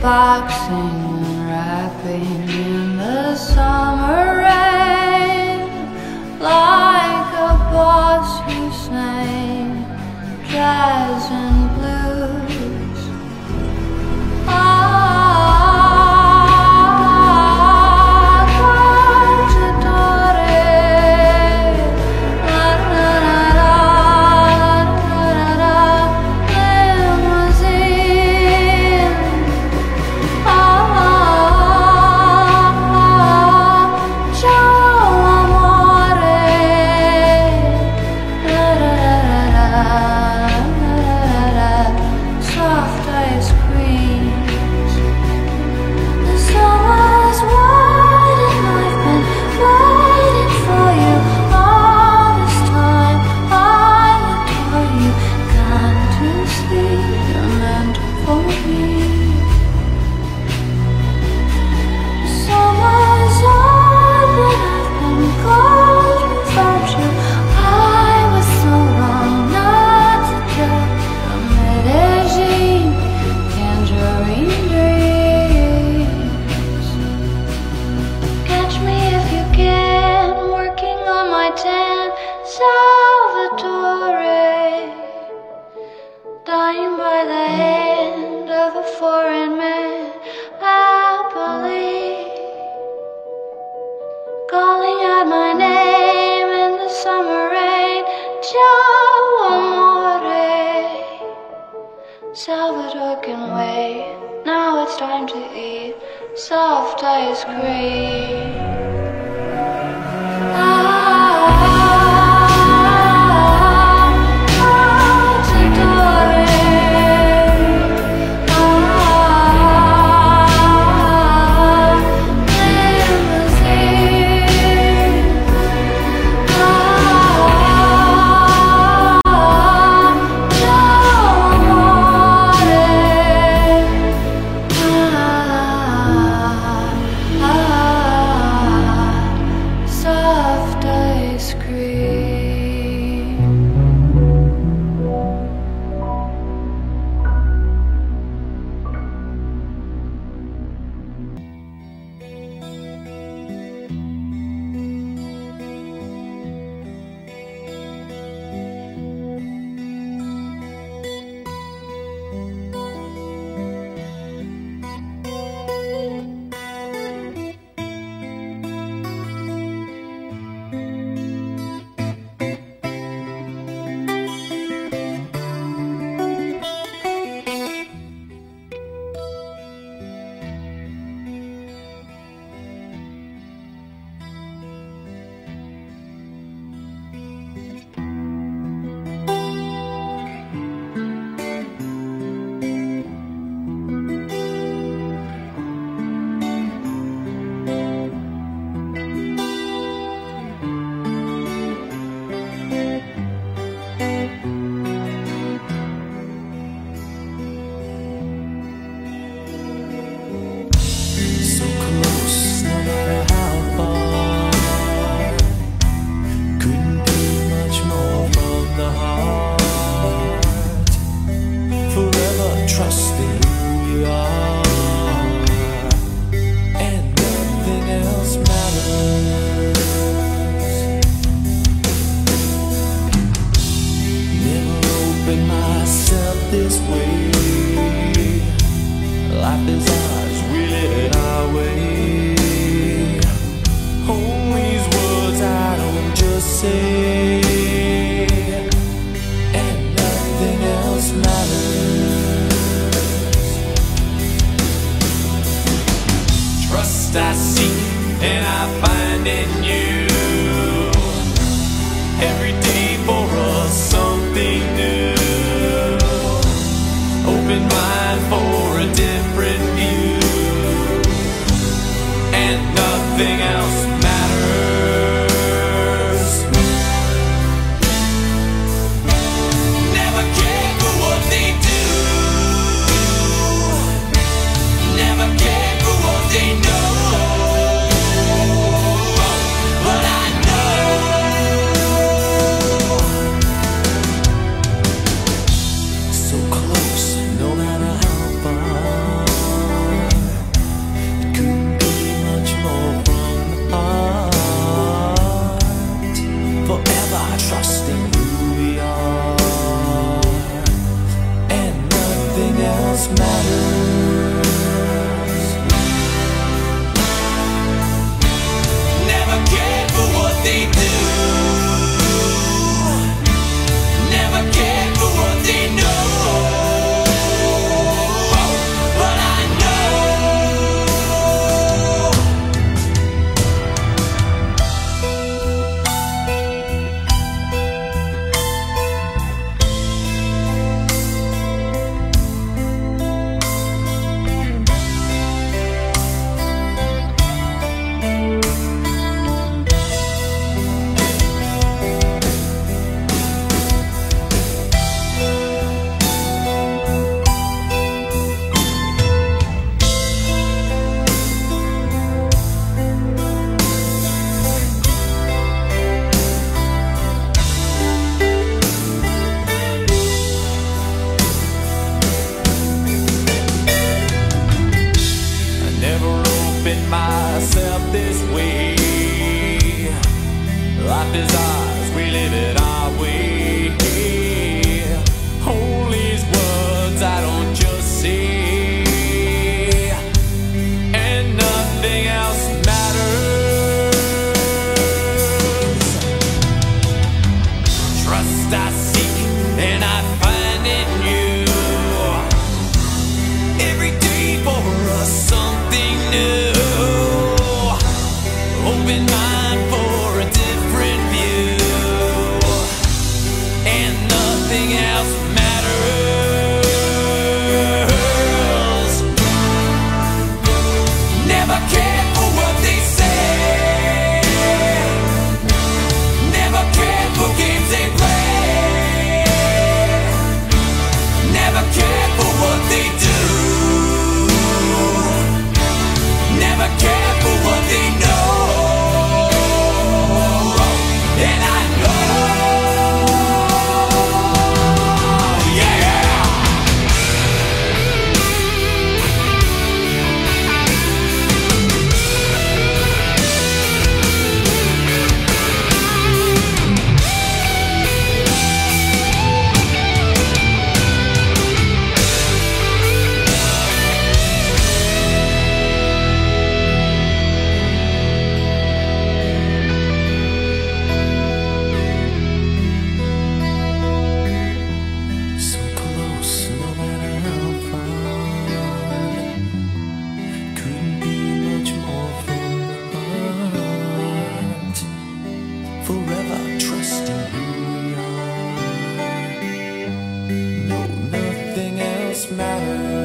Beatboxing and rapping in the summer soft ice cream. this matter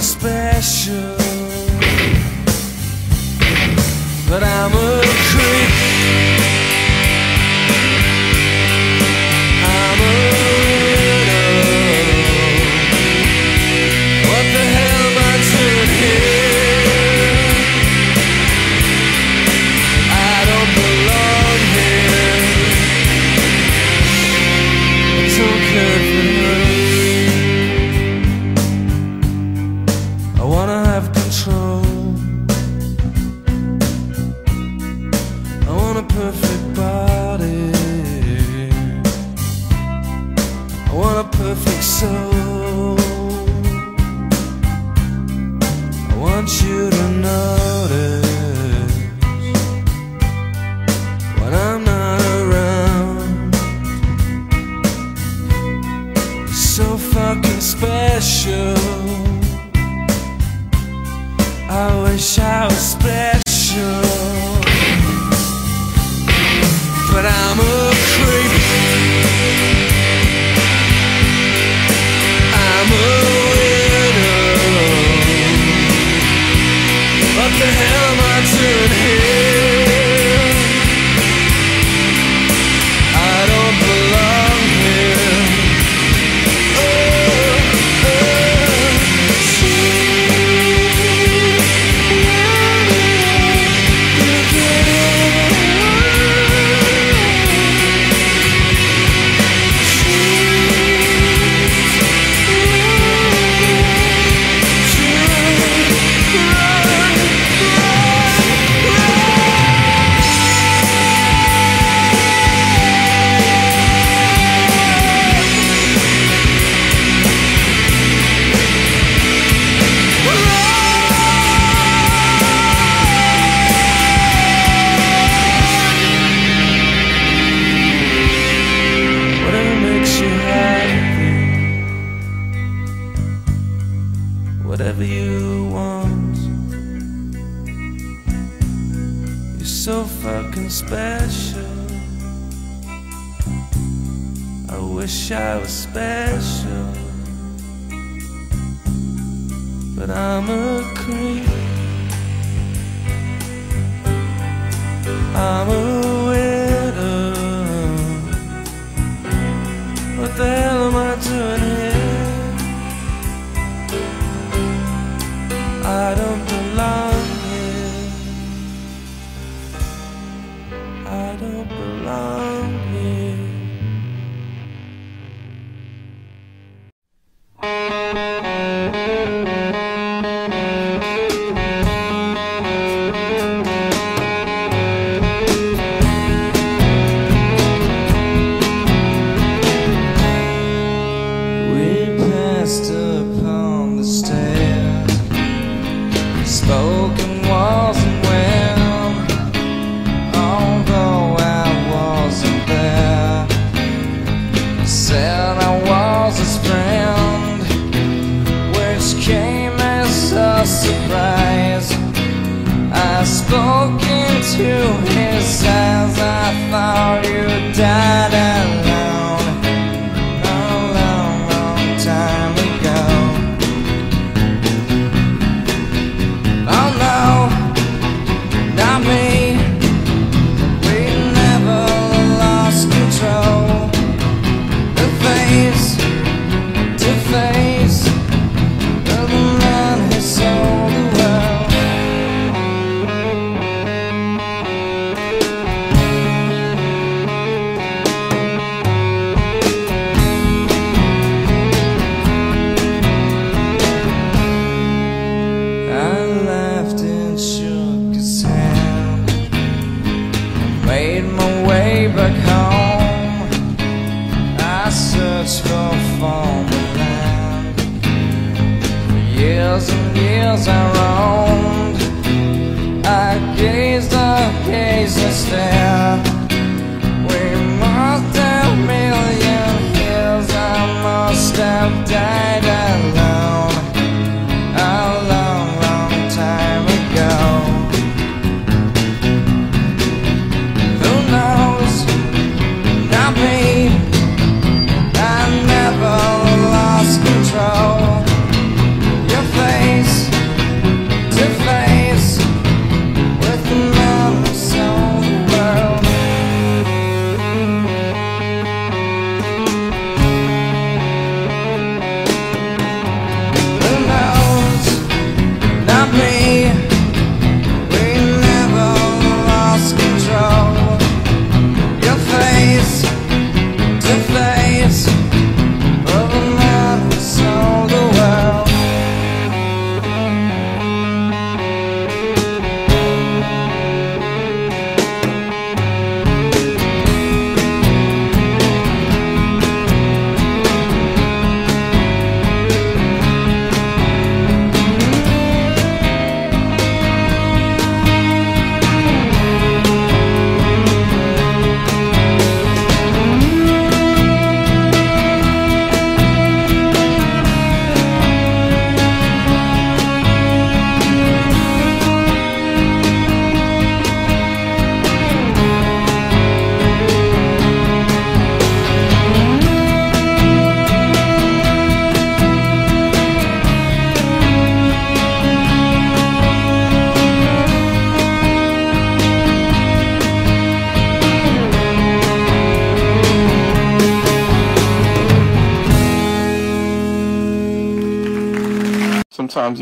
special, but I'm a creep.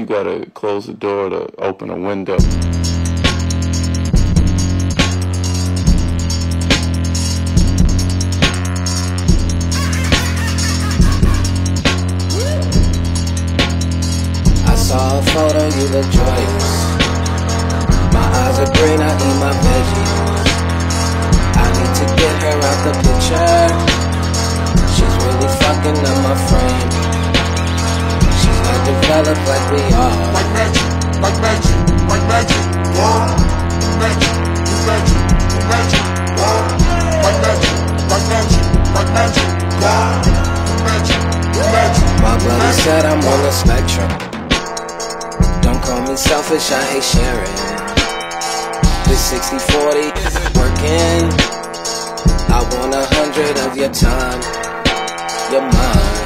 You gotta close the door to open a window. I saw a photo, you look joyous. My eyes are green, I eat my veggies. I need to get her out the picture. She's really fucking up my frame develop like we are. Like magic, like magic, like magic, whoa. Magic, magic, magic. Like magic, like magic, like magic, whoa. Magic, magic. My brother said I'm on the spectrum. Don't call me selfish, I hate sharing. This 60 40 isn't working. I want a hundred of your time, your mind.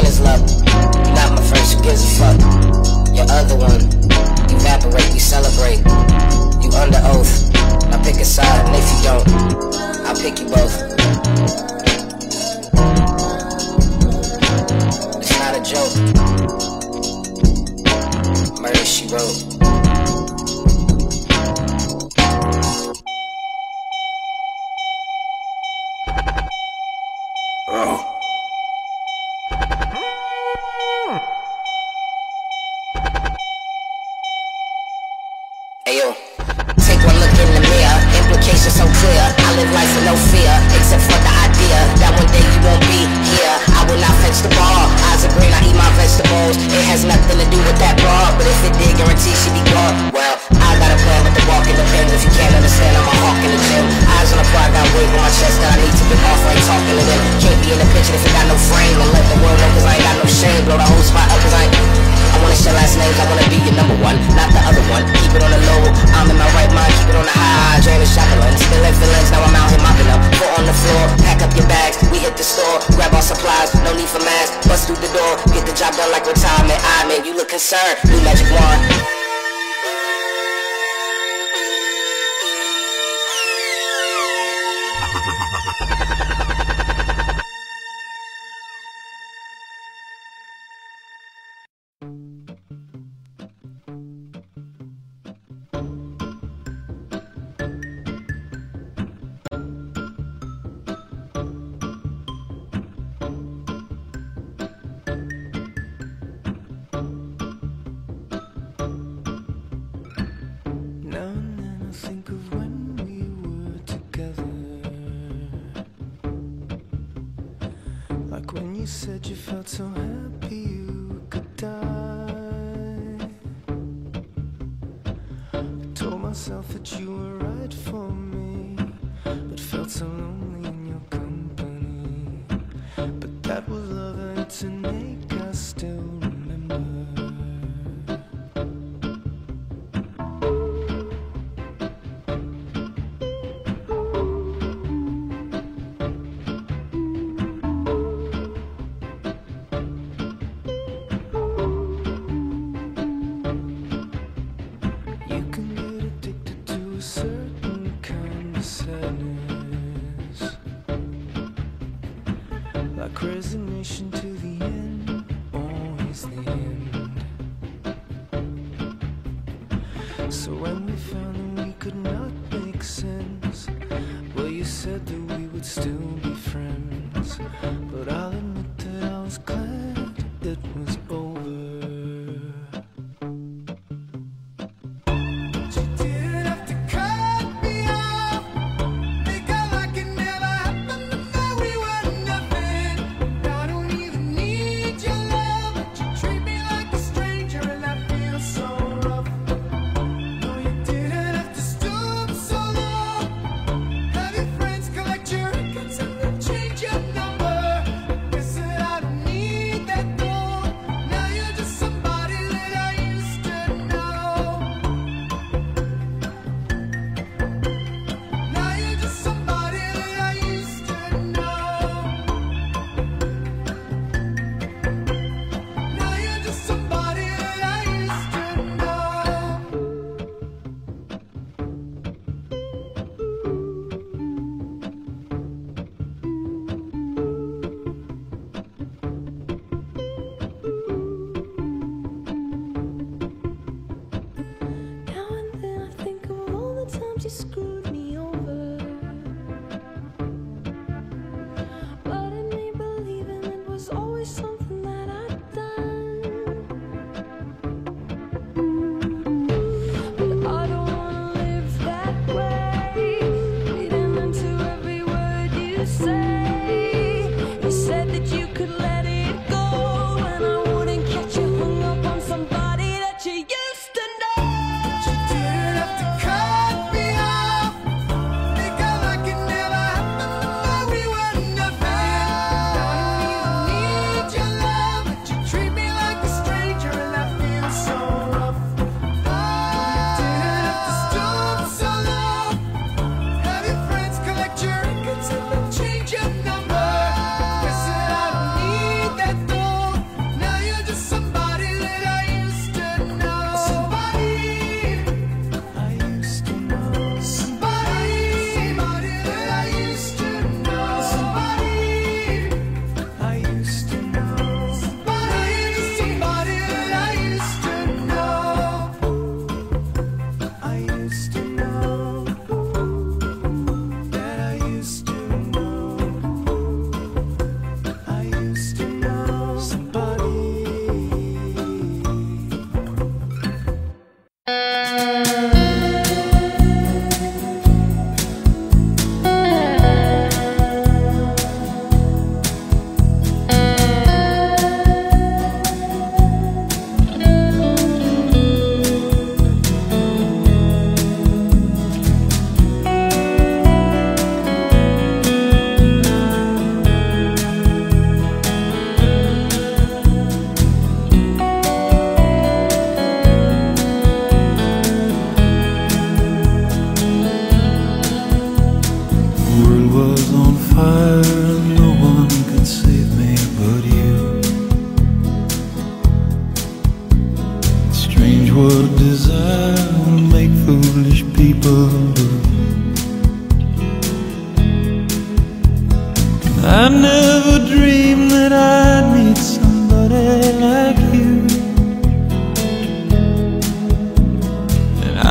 not my first, who gives a fuck? Your other one, you evaporate, you celebrate. You under oath. I pick a side, and if you don't, I'll pick you both. It's not a joke. Murder, she wrote. said you felt so happy.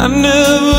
I never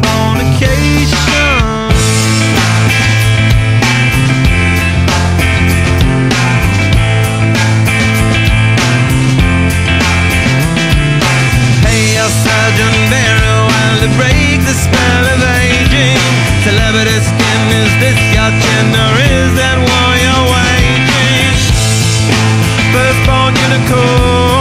your gender is and why you're unicorn.